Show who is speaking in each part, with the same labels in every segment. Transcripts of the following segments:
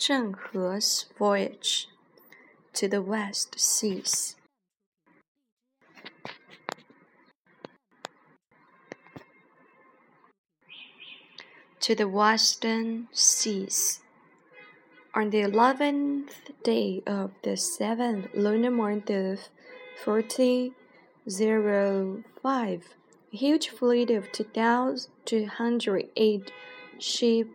Speaker 1: Zheng He's voyage to the West Seas. To the Western Seas. On the eleventh day of the seventh lunar month of 1405, a huge fleet of 2,208 ship,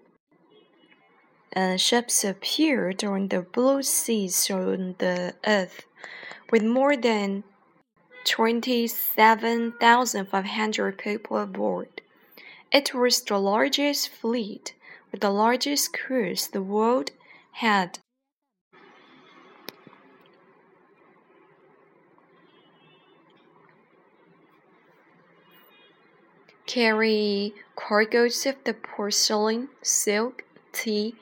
Speaker 1: uh, ships appeared on the blue seas on the earth, with more than 27,500 people aboard. It was the largest fleet with the largest cruise the world had carry cargoes of the porcelain, silk, tea,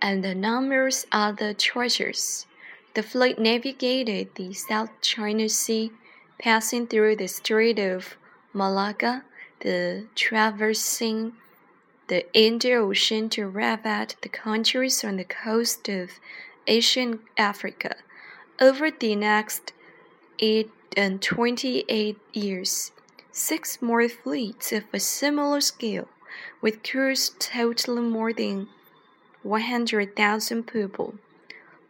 Speaker 1: and the numerous other treasures. The fleet navigated the South China Sea, passing through the Strait of Malacca, the traversing the Indian Ocean to at the countries on the coast of Asian Africa. Over the next eight and 28 years, six more fleets of a similar scale, with crews totaling more than 100,000 people,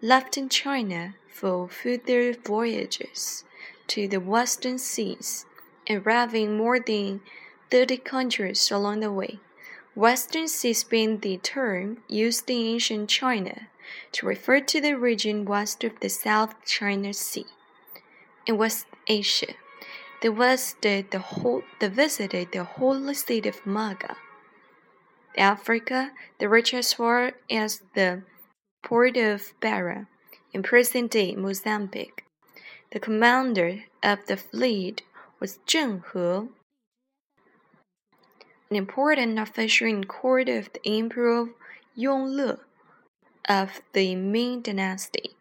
Speaker 1: left in China for further voyages to the western seas, arriving more than 30 countries along the way. Western Seas being the term used in ancient China to refer to the region west of the South China Sea. In West Asia, they visited the whole they visited the holy city of Mecca. Africa, the rich as far as the port of Beira in present-day Mozambique. The commander of the fleet was Zheng He, an important official in court of the Emperor Yongle of the Ming Dynasty.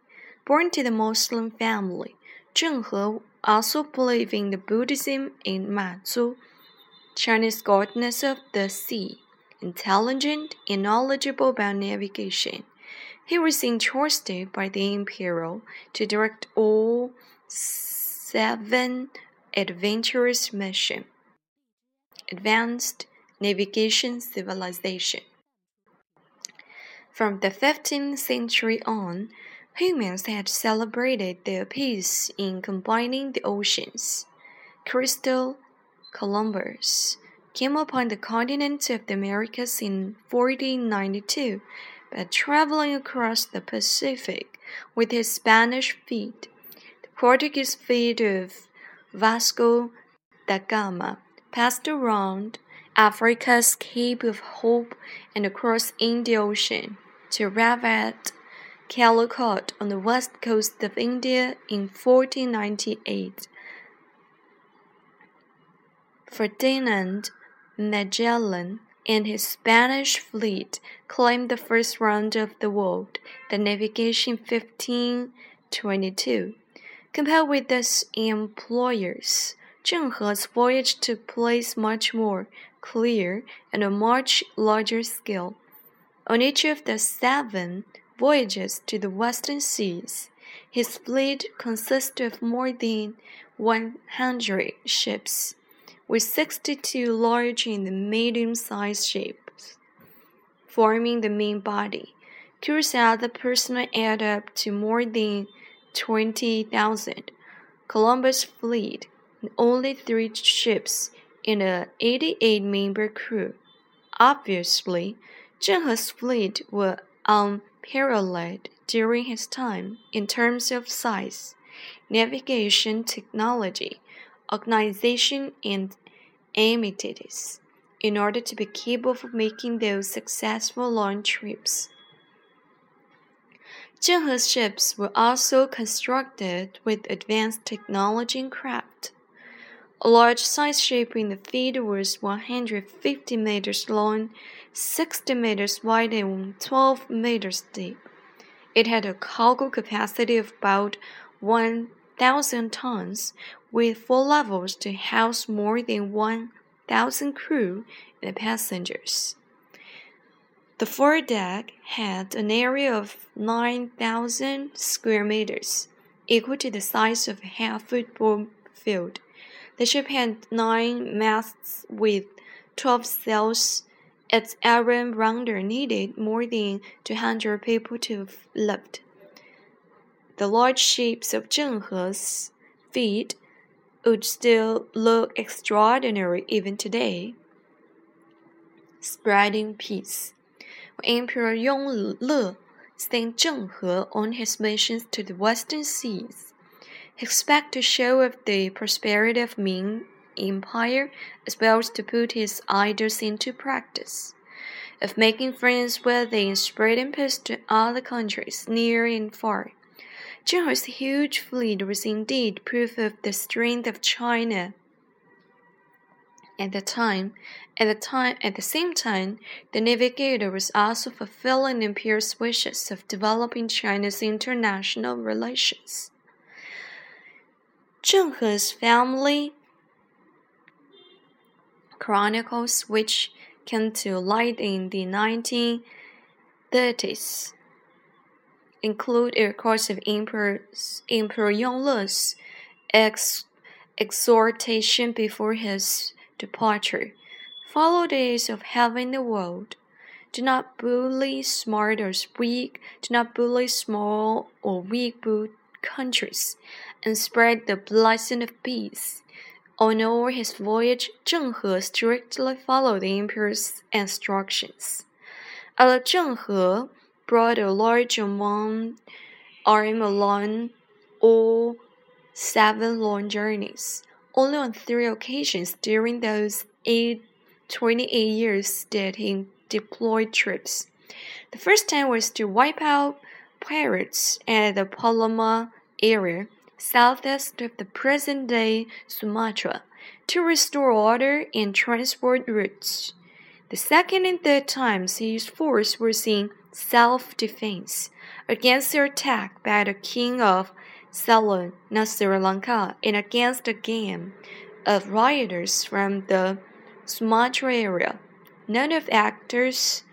Speaker 1: Born to the Muslim family, Zheng He also believed in the Buddhism in Mazu, Chinese goddess of the sea, intelligent and knowledgeable about navigation. He was entrusted by the emperor to direct all seven adventurous missions. Advanced navigation civilization. From the 15th century on, humans had celebrated their peace in combining the oceans. Christopher Columbus came upon the continent of the Americas in 1492 by traveling across the Pacific with his Spanish fleet. The Portuguese fleet of Vasco da Gama passed around Africa's Cape of Hope and across Indian Ocean to arrive at Calicut on the west coast of India in 1498. Ferdinand Magellan and his Spanish fleet claimed the first round of the world, the navigation 1522. Compared with his employers, Zheng He's voyage took place much more clear and a much larger scale. On each of the seven voyages to the western seas, his fleet consisted of more than 100 ships, with 62 large and medium-sized ships forming the main body. Crews and other personnel add up to more than 20,000. Columbus' fleet only three ships in a 88-member crew. Obviously, Zheng He's fleet were unparalleled during his time in terms of size, navigation technology, organization, and amenities in order to be capable of making those successful long trips. Zheng He's ships were also constructed with advanced technology and craft. A large size ship in the fleet was 150 meters long, 60 meters wide, and 12 meters deep. It had a cargo capacity of about 1,000 tons, with four levels to house more than 1,000 crew and passengers. The foredeck had an area of 9,000 square meters, equal to the size of a half football field. The ship had nine masts with 12 sails. Its iron rounder needed more than 200 people to lift. The large ships of Zhenghe's fleet would still look extraordinary even today. Spreading peace. When Emperor Yongle sent Zhenghe on his missions to the western seas, he expected to show off the prosperity of Ming Empire as well as to put his ideas into practice, of making friends with and spreading peace to other countries near and far. Zhenghe's huge fleet was indeed proof of the strength of China at the time, at the time, at the same time, the navigator was also fulfilling Imperial's wishes of developing China's international relations. Zheng He's family chronicles, which came to light in the 1930s, include a record of Yongle's ex, exhortation before his departure. Follow days of having the world. Do not bully smart or weak. Do not bully small or weak countries, and spread the blessing of peace. On all his voyage, Zheng He strictly followed the emperor's instructions. Although Zheng He brought a large amount arm along all seven long journeys, only on three occasions during those eight, 28 years did he deploy troops. The first time was to wipe out pirates at the Palama area, southeast of the present day Sumatra, to restore order and transport routes. The second and third times his force was in self defense against the attack by the king of Ceylon, now Sri Lanka, and against a gang of rioters from the Sumatra area. None of actors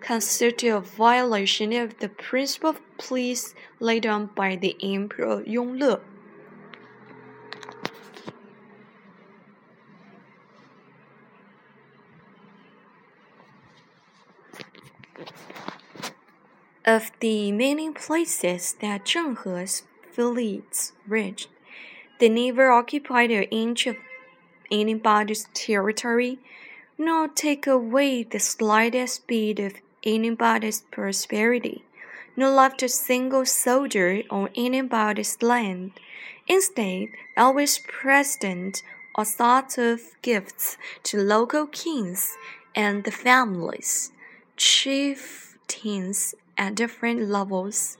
Speaker 1: constitute a violation of the principle of peace laid down by the Emperor Yongle. Of the many places that Zheng He's fleets reached. They never occupied an inch of anybody's territory, nor take away the slightest bit of anybody's prosperity, nor left a single soldier on anybody's land. Instead, always present all sorts of gifts to local kings and the families, chieftains at different levels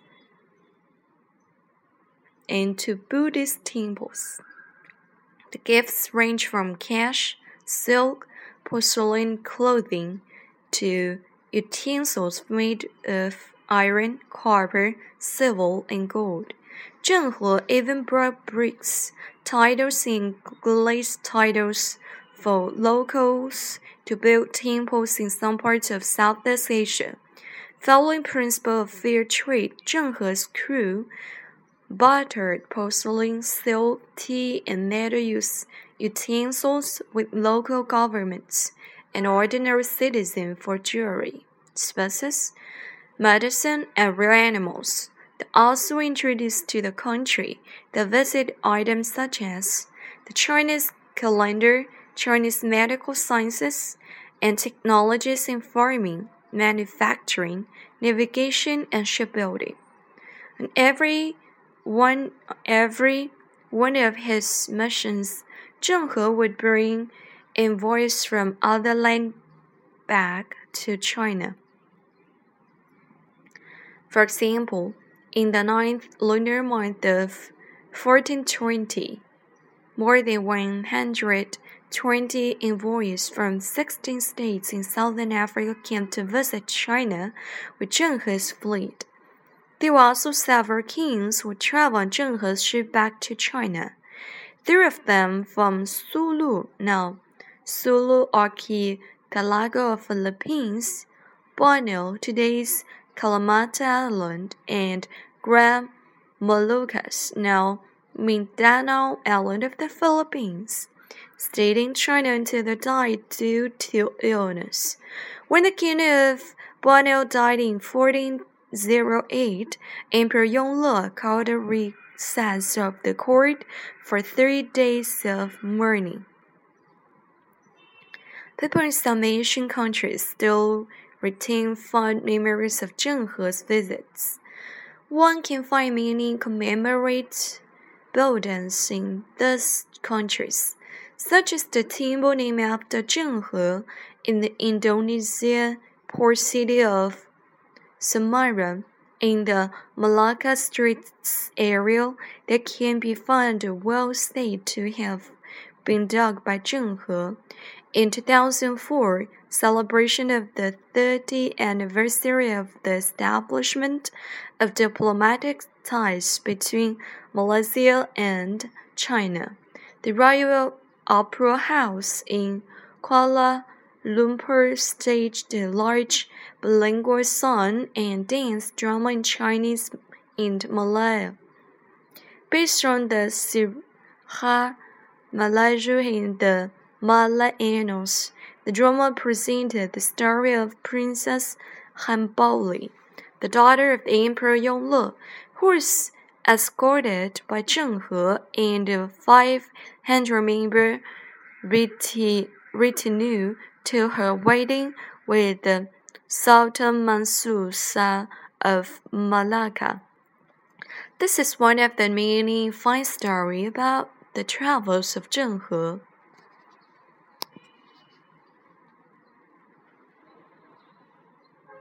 Speaker 1: into Buddhist temples. The gifts range from cash, silk, porcelain clothing to utensils made of iron, copper, silver, and gold. Zheng He even brought bricks, titles, and glass titles for locals to build temples in some parts of Southeast Asia. Following principle of fair trade, Zheng He's crew bartered porcelain, silk, tea, and other use utensils with local governments and ordinary citizens for jewelry, spices, medicine, and rare animals. They also introduced to the country the visit items such as the Chinese calendar, Chinese medical sciences, and technologies in farming, manufacturing, navigation, and shipbuilding. And every one every one of his missions, Zheng He would bring envoys from other land back to China. For example, in the ninth lunar month of 1420, more than 120 envoys from 16 states in southern Africa came to visit China with Zheng He's fleet. There were also several kings who traveled on Zheng He's ship back to China. Three of them from Sulu, now Sulu archipelago of Philippines, Borneo, today's Kalimantan Island, and Grand Moluccas, now Mindanao Island of the Philippines, stayed in China until they died due to illness. When the king of Borneo died in 1408, Emperor Yongle called a recess of the court for three days of mourning. People in some Asian countries still retain fond memories of Zheng He's visits. One can find many commemorate buildings in these countries, such as the temple named after Zheng He in the Indonesian port city of Semarang. In the Malacca Straits area, that can be found well said to have been dug by Zheng He. In 2004, celebration of the 30th anniversary of the establishment of diplomatic ties between Malaysia and China. The Royal Opera House in Kuala Lumpur staged a large bilingual song and dance drama in Chinese and Malay. Based on the Sejarah Melayu in the Malay Annals, the drama presented the story of Princess Hang Li Po, the daughter of Emperor Yongle, who escorted by Zheng He and a 500-member retinue to her wedding with Sultan Mansur Shah of Malacca. This is one of the many fine stories about the travels of Zheng He.